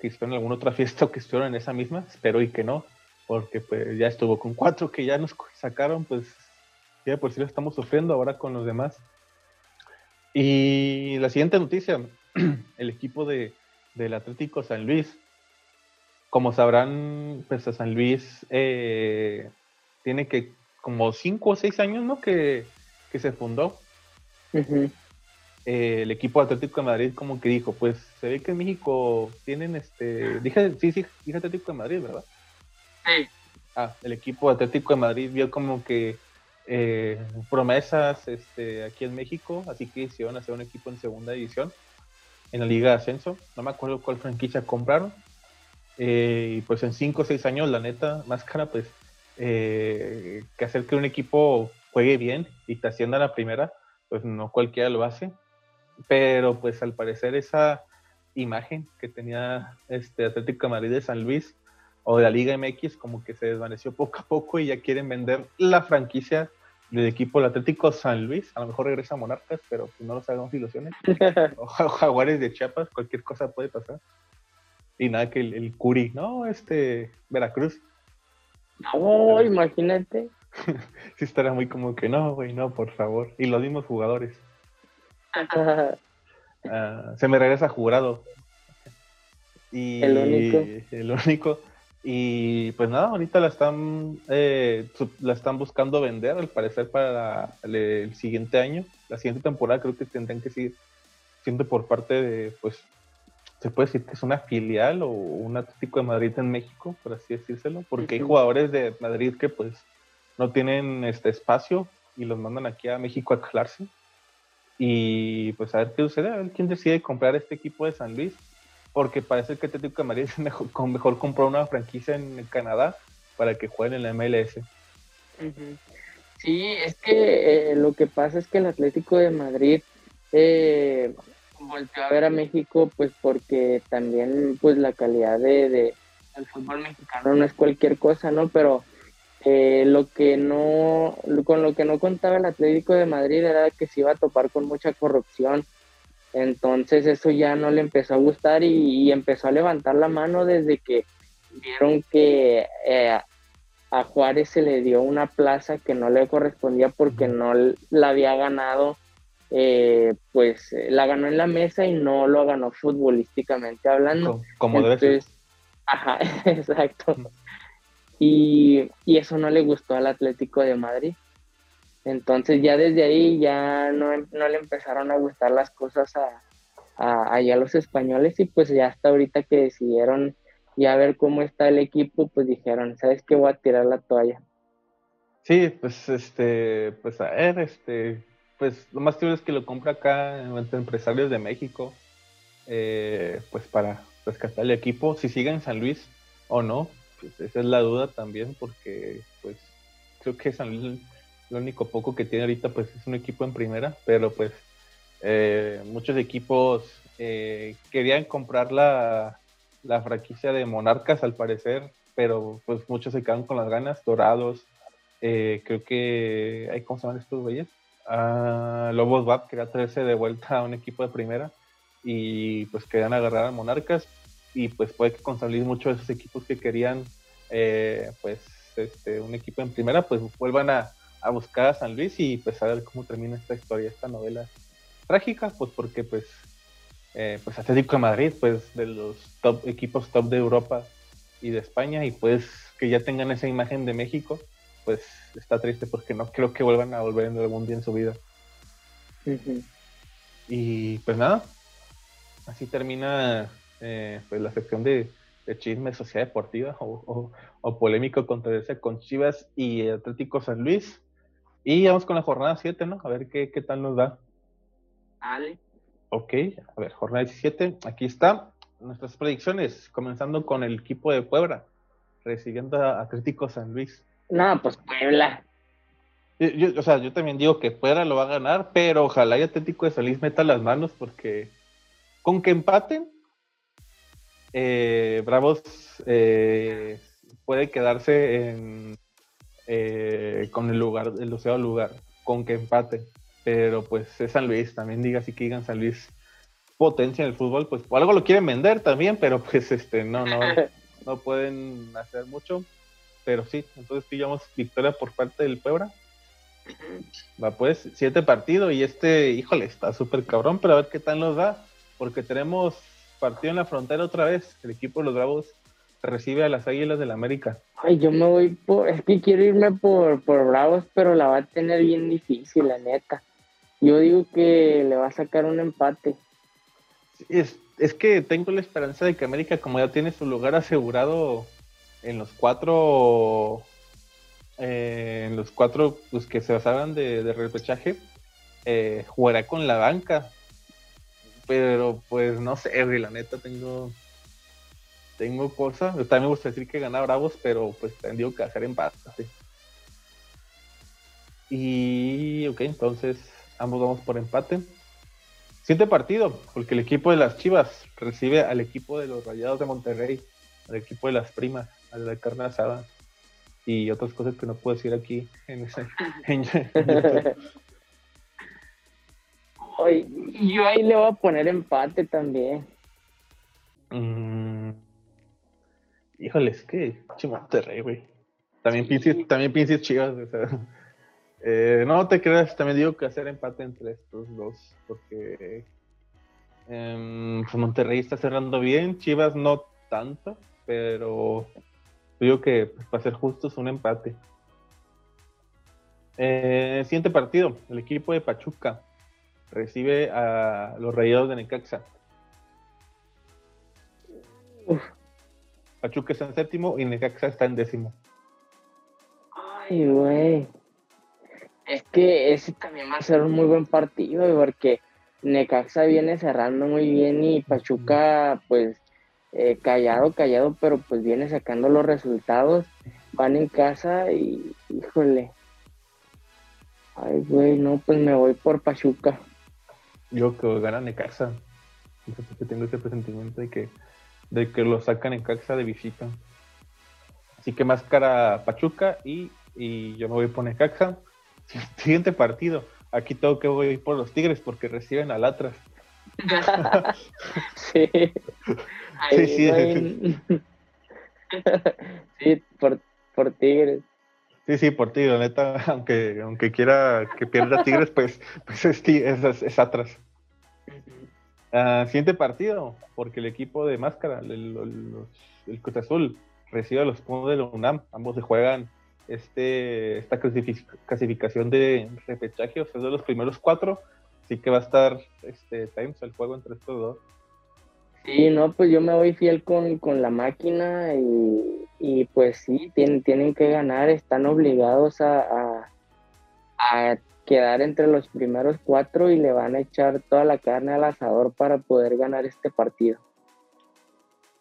S1: que estuvieron en alguna otra fiesta o que estuvieron en esa misma. Espero y que no, porque pues ya estuvo con cuatro que ya nos sacaron, pues ya por si lo estamos sufriendo ahora con los demás. Y la siguiente noticia, el equipo de, del Atlético San Luis como sabrán, pues a San Luis eh, tiene que como cinco o seis años, ¿no? Que, se fundó. Eh, el equipo Atlético de Madrid como que dijo, pues se ve que en México tienen este, dije, sí, sí, dije Atlético de Madrid, ¿verdad?
S2: Sí.
S1: Ah, el equipo Atlético de Madrid vio como que eh, promesas este, aquí en México, así que hicieron hacer un equipo en segunda división en la Liga de Ascenso. No me acuerdo cuál franquicia compraron, eh, y pues en 5 o 6 años, la neta, más cara, pues eh, que hacer que un equipo juegue bien y te ascienda a la primera, pues no cualquiera lo hace. Pero pues al parecer esa imagen que tenía este Atlético de Madrid de San Luis o de la Liga MX como que se desvaneció poco a poco y ya quieren vender la franquicia del equipo del Atlético San Luis. A lo mejor regresa a Monarcas, pero pues no nos hagamos ilusiones. o Jaguares de Chiapas, cualquier cosa puede pasar. Y nada que el, Curi, no, este, Veracruz.
S2: No, imagínate.
S1: sí estará muy como que no, güey, no, por favor. Y los mismos jugadores. Ah, se me regresa jurado. Y
S2: el único.
S1: El único. Y pues nada, ahorita la están, eh, la están buscando vender, al parecer, para el, siguiente año. La siguiente temporada creo que tendrán que seguir siendo por parte de, pues, se puede decir que es una filial o un Atlético de Madrid en México, por así decírselo, porque hay jugadores de Madrid que pues no tienen este espacio y los mandan aquí a México a calarse. Y pues a ver qué sucede, a ver quién decide comprar este equipo de San Luis, porque parece que Atlético de Madrid es mejor, mejor comprar una franquicia en Canadá para que jueguen en la MLS.
S2: Sí, es que eh, lo que pasa es que el Atlético de Madrid eh, volteó a ver a México pues porque también pues la calidad de, de el fútbol mexicano no es cualquier cosa, ¿no? Pero eh, lo que no, con lo que no contaba el Atlético de Madrid era que se iba a topar con mucha corrupción. Entonces eso ya no le empezó a gustar y, empezó a levantar la mano desde que vieron que eh, a Juárez se le dio una plaza que no le correspondía porque no la había ganado eh, pues la ganó en la mesa y no lo ganó futbolísticamente hablando.
S1: Como, debe ser.
S2: Ajá, exacto. Y, y, eso no le gustó al Atlético de Madrid. Entonces ya desde ahí ya no, no le empezaron a gustar las cosas a, a, a, los españoles y pues ya hasta ahorita que decidieron ya ver cómo está el equipo, pues dijeron, ¿sabes qué? Voy a tirar la toalla.
S1: Sí, pues este, pues a ver, este, pues lo más seguro es que lo compra acá entre empresarios de México, eh, pues para rescatar el equipo, si sigue en San Luis o no, pues esa es la duda también, porque pues creo que San Luis lo único poco que tiene ahorita pues es un equipo en primera, pero pues eh, muchos equipos eh, querían comprar la, la franquicia de Monarcas al parecer, pero pues muchos se quedan con las ganas, Dorados, eh, creo que, ¿cómo se llaman estos güeyes? Uh, Lobos Bab quería traerse de vuelta a un equipo de primera y pues querían agarrar a Monarcas y pues puede que con muchos de esos equipos que querían eh, pues este, un equipo en primera pues vuelvan a, a, buscar a San Luis y pues a ver cómo termina esta historia, esta novela trágica, pues porque pues eh, pues Atlético de Madrid, pues de los top equipos top de Europa y de España y pues que ya tengan esa imagen de México pues está triste porque no creo que vuelvan a volver en algún día en su vida. Y pues nada, así termina eh, pues la sección de, chisme sociedad deportiva o, o, polémico controversia con Chivas y Atlético San Luis. Y vamos con la jornada 7, ¿no? A ver qué, qué tal nos da.
S2: Vale.
S1: Ok, a ver, jornada 17, aquí está. Nuestras predicciones, comenzando con el equipo de Puebla, recibiendo a Atlético San Luis.
S2: No, pues Puebla.
S1: Yo, o sea, yo también digo que Puebla lo va a ganar, pero ojalá y Atlético de Solís meta las manos porque con que empaten, eh, Bravos eh, puede quedarse en, eh, con el lugar, el océano lugar, con que empaten. Pero pues es San Luis, también diga así que digan San Luis potencia en el fútbol, pues algo lo quieren vender también, pero pues este no, no, no pueden hacer mucho. Pero sí, entonces pillamos victoria por parte del Puebla. Va pues, siete partidos y este, híjole, está súper cabrón, pero a ver qué tal nos da, porque tenemos partido en la frontera otra vez. El equipo de los Bravos recibe a las Águilas del la América.
S2: Ay, yo me voy por, es que quiero irme por, por Bravos, pero la va a tener bien difícil, la neta. Yo digo que le va a sacar un empate.
S1: Es, es que tengo la esperanza de que América, como ya tiene su lugar asegurado en los cuatro eh, en los cuatro pues, que se basaban de, repechaje eh, jugará con la banca. Pero pues no sé la neta tengo tengo cosas también me gusta decir que gana Bravos pero pues tengo que hacer empate. Y ok entonces ambos vamos por empate. Siguiente partido, porque el equipo de las Chivas recibe al equipo de los Rayados de Monterrey, al equipo de las Primas a la carne asada y otras cosas que no puedo decir aquí en ese
S2: yo ahí le voy a poner empate también.
S1: Mm, híjole, es que Monterrey, güey. También pienses, también pienses chivas, eh, no te creas, también digo que hacer empate entre estos dos, porque pues Monterrey está cerrando bien, Chivas no tanto, pero digo que pues, para ser justos, un empate. Eh, siguiente partido, el equipo de Pachuca recibe a los Rayados de Necaxa. Pachuca está en séptimo y Necaxa está en décimo.
S2: Ay, güey. Es que ese también va a ser un muy buen partido, porque Necaxa viene cerrando muy bien y Pachuca, pues, eh, callado, callado, pero pues viene sacando los resultados. Van en casa y, híjole. Ay, güey, no, pues me voy por Pachuca.
S1: Yo que ganan en casa. tengo ese presentimiento de que, de que lo sacan en casa de visita. Así que más cara Pachuca y, y yo me voy por Necaxa. Siguiente partido. Aquí tengo que voy por los Tigres porque reciben al Atlas.
S2: sí. Sí, sí. sí, por, por Tigres.
S1: Sí, sí, por Tigres, neta, aunque, aunque quiera que pierda Tigres, pues, pues es, es, es atrás. Ah, siguiente partido, porque el equipo de Máscara, el, Cruz Azul, recibe los puntos de la UNAM. Ambos se juegan este, esta clasificación de repechaje, o sea, de los primeros cuatro. Así que va a estar este Times el juego entre estos dos.
S2: Sí, no, pues yo me voy fiel con, la máquina y, pues sí, tienen, tienen que ganar, están obligados a, a quedar entre los primeros cuatro y le van a echar toda la carne al asador para poder ganar este partido.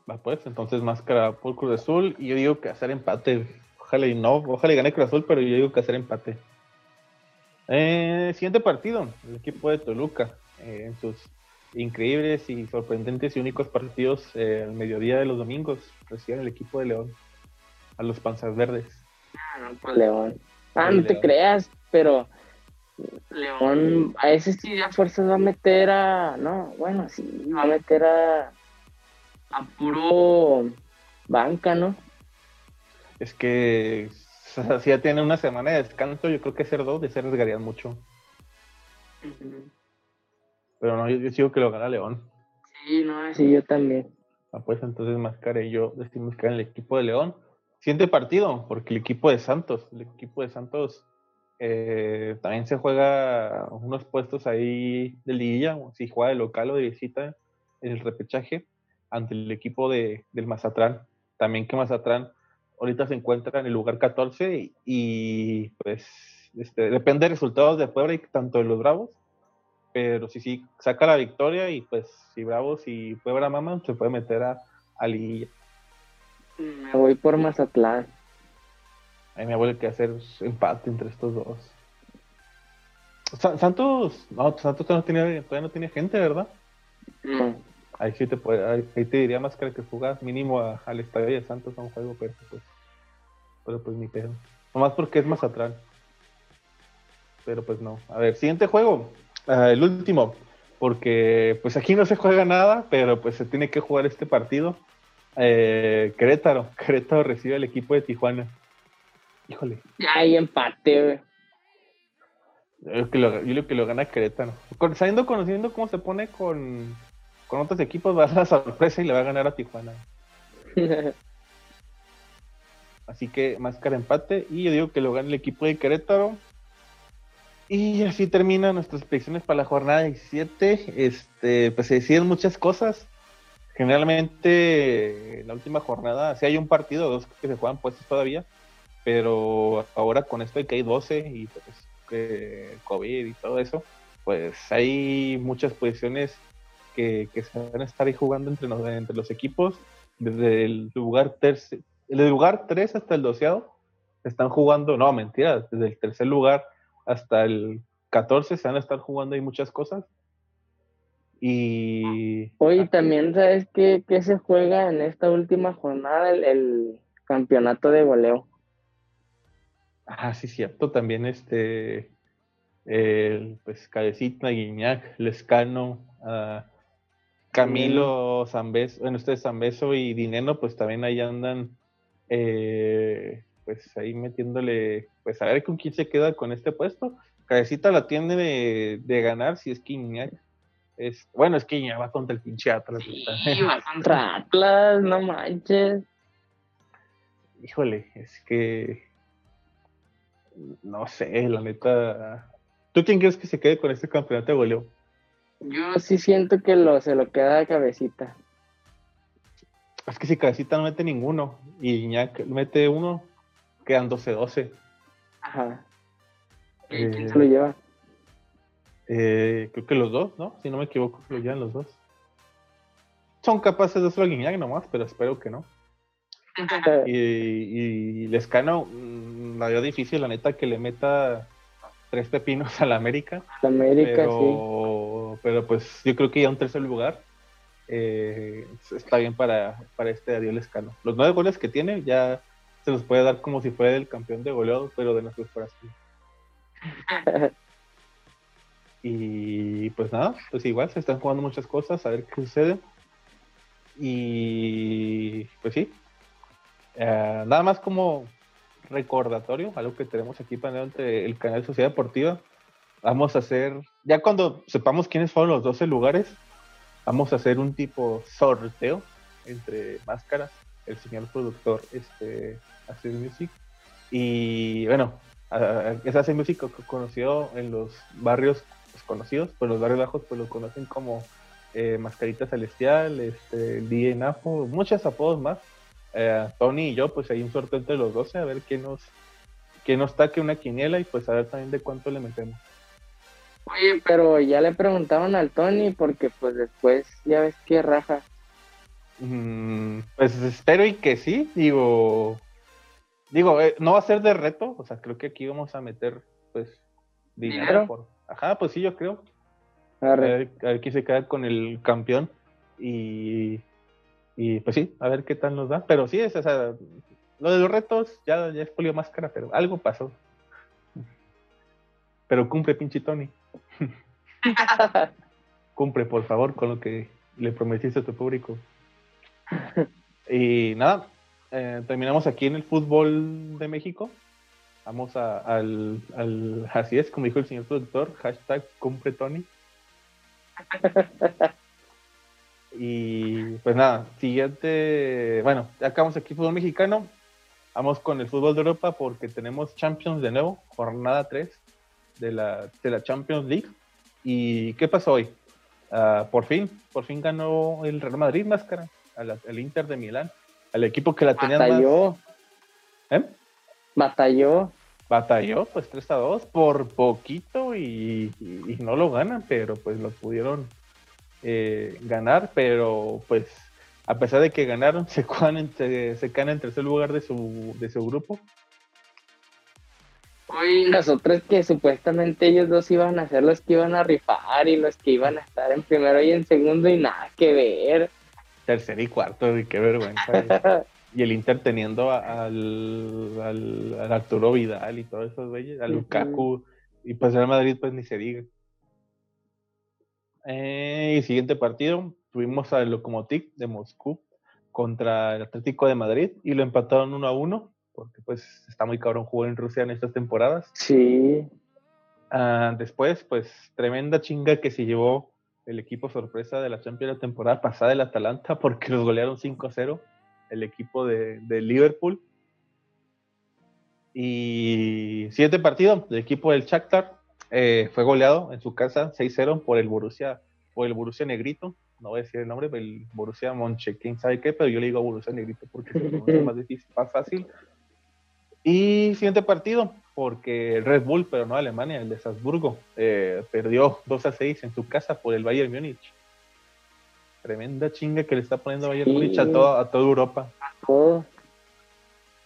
S1: Va pues, entonces máscara por Cruz Azul y yo digo que hacer empate. Ojalá y no, ojalá y gane Cruz Azul, pero yo digo que hacer empate. Eh, siguiente partido, el equipo de Toluca, eh, en sus increíbles y sorprendentes y únicos partidos eh, al mediodía de los domingos, reciben el equipo de León a los panzas verdes.
S2: Ah, no, pues León. Ah, no te creas, pero León a ese sí a fuerzas va a meter a. No, bueno, sí, va a meter a. a puro banca, ¿no?
S1: Es que si ya tiene una semana de descanso, yo creo que ser dos de ser arriesgarían mucho. Pero no, yo, sigo que lo gana León.
S2: Sí, no, sí, yo también.
S1: Ah, pues entonces Mascara y yo decimos que en el equipo de León. Siguiente partido, porque el equipo de Santos, el equipo de Santos eh, también se juega unos puestos ahí de liguilla, si juega de local o de visita en el repechaje ante el equipo de, del Mazatlán. También que Mazatlán ahorita se encuentra en el lugar 14 y, pues este, depende de resultados de Puebla y tanto de los Bravos, pero si sí saca la victoria y pues si Bravos y Puebla maman se puede meter a, a liguilla.
S2: Me voy por Mazatlán.
S1: A mí me vuelve que hacer empate entre estos dos. Santos, no, Santos todavía no tiene, gente, ¿verdad? No. Ahí sí te puede, ahí, te diría más que que jugas mínimo al estadio de Santos a un juego, pero pues, pero pues ni pedo. Nomás porque es más atrás. Pero pues no. A ver, siguiente juego. El último. Porque pues aquí no se juega nada, pero pues se tiene que jugar este partido. Eh, Querétaro. Querétaro recibe al equipo de Tijuana. Híjole.
S2: Hay empate,
S1: Yo creo que lo, que lo gana Querétaro. Sabiendo, conociendo cómo se pone con, con otros equipos, va a ser la sorpresa y le va a ganar a Tijuana. Así que máscara empate. Y yo digo que lo gana el equipo de Querétaro. Y así terminan nuestras predicciones para la jornada 17. Este, pues se deciden muchas cosas. Generalmente, en la última jornada, si hay un partido dos que se juegan puestos todavía pero ahora con esto de que hay 12 y pues que COVID y todo eso, pues hay muchas posiciones que, se van a estar ahí jugando entre los, entre los equipos, desde el lugar, terce, el lugar 3 hasta el doceado, están jugando, no, mentira, desde el tercer lugar hasta el 14 se van a estar jugando ahí muchas cosas. Y...
S2: Hoy también, ¿sabes qué, qué, se juega en esta última jornada? el campeonato de goleo.
S1: Ah, sí, cierto. También este, el, pues Cabecita, Guiñac, Lescano, uh, Camilo, Zambeso, bueno, ustedes Zambeso y Dineno, pues también ahí andan, eh, pues ahí metiéndole, pues a ver con quién se queda con este puesto. Cabecita la tiene de, ganar si es que es, bueno, es que Iñak va contra el pinche Atlas.
S2: Sí, va contra Atlas, no manches.
S1: Híjole, es que no sé, la neta. ¿Tú quién crees que se quede con este campeonato de goleo?
S2: Yo sí siento que lo, se lo queda a cabecita.
S1: Es que si cabecita no mete ninguno y Iñak mete uno, quedan 12-12.
S2: Ajá. ¿Y quién se lo lleva?
S1: Eh, creo que los dos, ¿no? Si no me equivoco, lo llevan los dos. Son capaces de hacerlo Guiñac nomás, pero espero que no. y, y Lescano, mm, la dio difícil, la neta, que le meta tres pepinos a la América.
S2: La América,
S1: pero, Pero pues yo creo que ya un tercer lugar eh, está bien para, para este Adiós Lescano. Los nueve goles que tiene ya se los puede dar como si fuera el campeón de goleado, pero de nuestros corazones. y pues nada, pues igual se están jugando muchas cosas, a ver qué sucede. Y pues sí, eh, nada más como recordatorio, algo que tenemos aquí para el canal Sociedad Deportiva. Vamos a hacer, ya cuando sepamos quiénes fueron los 12 lugares, vamos a hacer un tipo sorteo entre máscaras, el señor productor este, hace music y bueno, es hace music conocido en los barrios pues, conocidos, pues los barrios bajos pues lo conocen como eh, Mascarita Celestial, este, DJ Napo, muchos apodos más. Eh, Tony y yo, pues hay un sorteo entre los 12 a ver quién nos, quién nos taque una quiniela y pues a ver también de cuánto le metemos.
S2: Oye, pero ya le preguntaron al Tony porque pues después ya ves que raja.
S1: Mm, pues espero y que sí, digo, digo, eh, no va a ser de reto, o sea, creo que aquí vamos a meter pues dinero, por, ajá, pues sí, yo creo. A ver, a quién se queda con el campeón y, y pues sí, a ver qué tal nos da, pero sí, es, o sea, lo de los retos ya, ya es polio máscara, pero algo pasó. Pero cumple, pinche Tony. cumple, por favor, con lo que le prometiste a tu público. Y nada, eh, terminamos aquí en el fútbol de México. Vamos a, al, al, así es, como dijo el señor productor, hashtag cumple Tony. y pues nada, siguiente, bueno, acabamos aquí fútbol mexicano. Vamos con el fútbol de Europa porque tenemos Champions de nuevo, jornada 3 de la, de la Champions League. ¿Y qué pasó hoy? Ah, por fin, por fin ganó el Real Madrid máscara, al, el Inter de Milán, al equipo que la tenía
S2: Batalló.
S1: más. ¿Eh?
S2: Batalló.
S1: Batalló, pues 3 a 2, por poquito y, y, no lo ganan, pero pues lo pudieron eh, ganar, pero pues a pesar de que ganaron, se, caen en, se caen en tercer lugar de su, de su grupo.
S2: Hoy nosotros que supuestamente ellos dos iban a ser los que iban a rifar y los que iban a estar en primero y en segundo y nada que ver.
S1: Tercer y cuarto, y qué vergüenza. y el Inter teniendo al, al, Arturo Vidal y todos esos güeyes, a Lukaku, y pues el Madrid pues ni se diga. Eh, y siguiente partido, tuvimos al Lokomotiv de Moscú contra el Atlético de Madrid y lo empataron uno a uno, porque pues está muy cabrón jugar en Rusia en estas temporadas.
S2: Sí.
S1: Ah, después, pues tremenda chinga que se llevó el equipo sorpresa de la Champions la temporada pasada, el Atalanta, porque los golearon 5-0, el equipo de, de, Liverpool. Y siguiente partido, el equipo del Shakhtar eh, fue goleado en su casa 6-0 por el Borussia, por el Borussia Negrito, no voy a decir el nombre, el Borussia Monche, quién sabe qué, pero yo le digo Borussia Negrito porque es más difícil, más fácil. Y siguiente partido, porque el Red Bull, pero no Alemania, el de Salzburgo, eh, perdió 2 a 6 en su casa por el Bayern Múnich. Tremenda chinga que le está poniendo Bayern Múnich a toda, a toda Europa.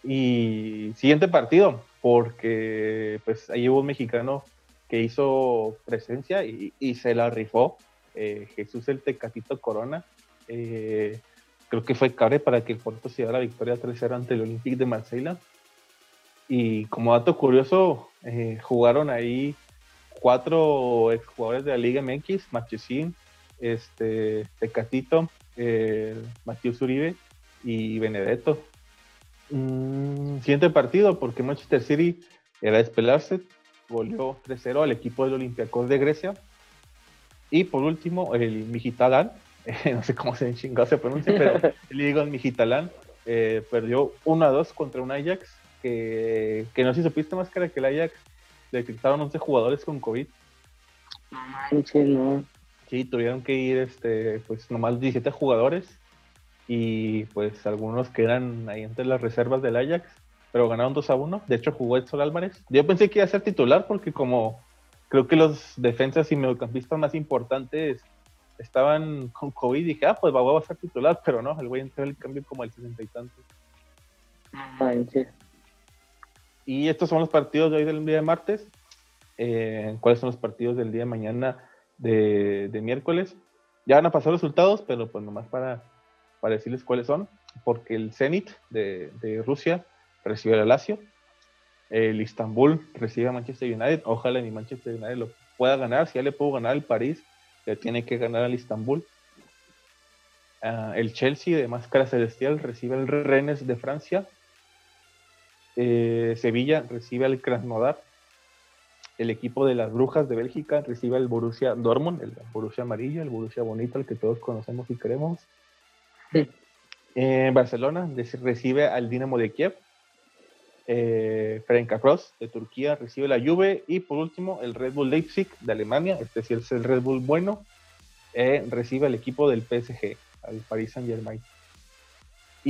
S1: Y siguiente partido, porque pues ahí hubo un mexicano que hizo presencia y, y se la rifó eh, Jesús el Tecatito Corona. Eh, creo que fue cabre para que el Porto se diera la victoria 3-0 ante el Olympique de Marsella. Y como dato curioso, eh, jugaron ahí cuatro exjugadores de la Liga MX, Machesín, este, Tecatito, eh, Matías Uribe y Benedetto. Mm, siguiente partido, porque Manchester City era despelarse, volvió 3-0 al equipo del Olympiacos de Grecia y por último, el Mijitalán, no sé cómo se chingado se pronuncia, pero el Mijitalán, eh, perdió 1 a 2 contra un Ajax que, que no sé si supiste más que el Ajax detectaron 11 jugadores con COVID.
S2: No manches, no.
S1: Sí, tuvieron que ir este, pues nomás 17 jugadores y pues algunos que eran ahí entre las reservas del Ajax, pero ganaron 2 a 1. De hecho, jugó Edson Álvarez. Yo pensé que iba a ser titular porque como creo que los defensas y mediocampistas más importantes estaban con COVID y dije, ah, pues va a ser titular, pero no, el güey entró el cambio como el sesenta y tantos. Y estos son los partidos de hoy del día de martes. Eh, ¿Cuáles son los partidos del día de mañana de, miércoles? Ya van a pasar los resultados, pero pues nomás para, para decirles cuáles son, porque el Zenit de, de Rusia recibe el Lazio, el Istanbul recibe a Manchester United. Ojalá ni Manchester United lo pueda ganar. Si ya le puedo ganar al París, le tiene que ganar al Istanbul. Ah, el Chelsea de Máscara Celestial recibe al Rennes de Francia. Eh, Sevilla recibe al Krasnodar. el equipo de las Brujas de Bélgica recibe al Borussia Dortmund, el Borussia amarillo, el Borussia bonito, el que todos conocemos y queremos. Eh, Barcelona recibe al Dinamo de Kiev. Eh, Cross de Turquía recibe la Juve. Y por último, el Red Bull Leipzig de Alemania, este sí es el Red Bull bueno, eh, recibe al equipo del PSG, al Paris Saint Germain.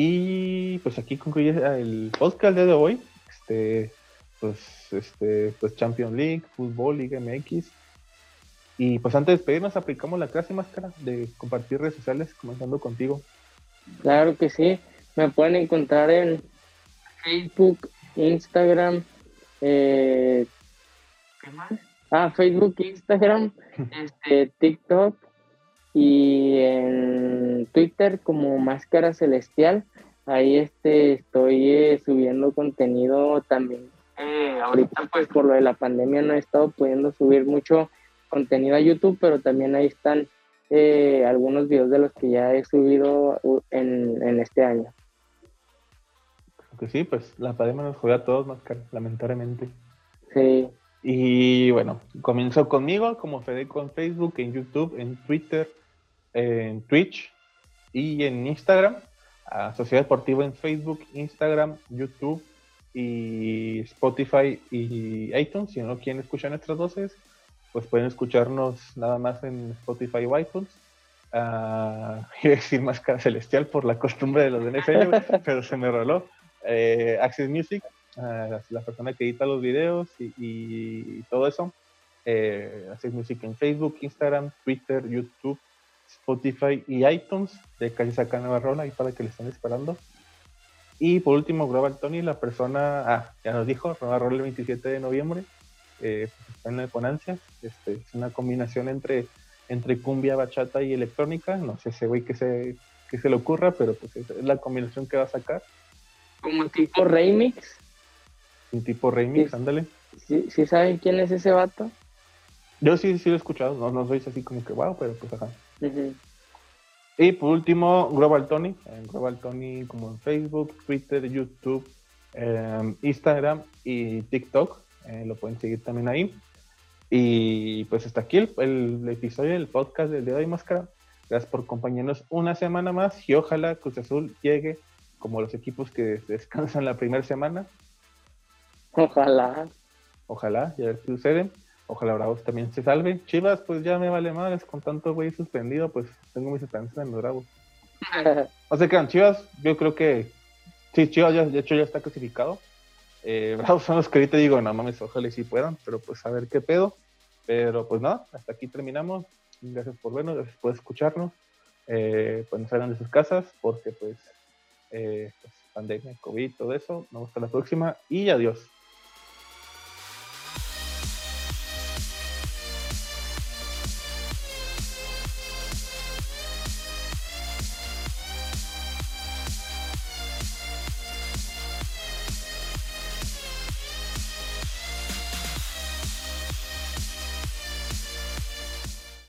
S1: Y pues aquí concluye el podcast de hoy. Este, pues, este, pues Champions League, Fútbol, Liga MX. Y pues antes de despedirnos, aplicamos la clase máscara de compartir redes sociales, comenzando contigo.
S2: Claro que sí. Me pueden encontrar en Facebook, Instagram, eh, ¿qué más? Ah, Facebook, Instagram, este, TikTok y en Twitter como Máscara Celestial. Ahí este, estoy eh, subiendo contenido también. Eh, ahorita pues por lo de la pandemia no he estado pudiendo subir mucho contenido a YouTube, pero también ahí están eh, algunos videos de los que ya he subido en, en este año.
S1: Que sí, pues la pandemia nos jodió a todos, Máscara, lamentablemente.
S2: Sí.
S1: Y bueno, comenzó conmigo como Fedeco en Facebook, en YouTube, en Twitter, en Twitch y en Instagram. A Sociedad Deportiva en Facebook, Instagram, YouTube y Spotify y iTunes. Si no quieren escuchar nuestras voces, pues pueden escucharnos nada más en Spotify o iTunes. Uh, iba a decir Máscara Celestial por la costumbre de los NFL, pero se me roló. Eh, Access Music, uh, la persona que edita los videos y, y todo eso. Eh, Access Music en Facebook, Instagram, Twitter, YouTube, Spotify y iTunes de casi saca nueva rola y para que le estén esperando. Y por último, Global Tony, la persona, ah, ya nos dijo, nueva rola el 27 de noviembre, eh, pues está en la ponancia. Este, es una combinación entre, entre cumbia, bachata y electrónica. No sé ese güey que se, que se le ocurra, pero pues es la combinación que va a sacar.
S2: Como tipo remix.
S1: Un tipo remix, ándale.
S2: ¿Sí, ¿Sí saben quién es ese vato?
S1: Yo sí, sí lo he escuchado, no, no soy así como que wow, pero pues ajá. Y por último, Global Tony. Global Tony como en Facebook, Twitter, YouTube, em, Instagram y TikTok. Eh, lo pueden seguir también ahí. Y pues hasta aquí el, episodio del podcast del día de hoy, Máscara. Gracias por acompañarnos una semana más y ojalá Cruz Azul llegue como los equipos que descansan la primera semana.
S2: Ojalá.
S1: Ojalá, ya ver qué sucede. Ojalá Bravos también se salve. Chivas, pues ya me vale madres con tanto güey suspendido, pues tengo mis esperanzas en los Bravos. o sea que Chivas, yo creo que sí, Chivas ya, de hecho ya está clasificado. Eh, Bravos son los que ahorita digo, no mames, ojalá y sí puedan, pero pues a ver qué pedo. Pero pues nada, hasta aquí terminamos. Gracias por vernos, gracias por escucharnos. Eh, pues no salgan de sus casas porque pues, eh, pues pandemia, COVID, todo eso. Nos vemos hasta la próxima y adiós.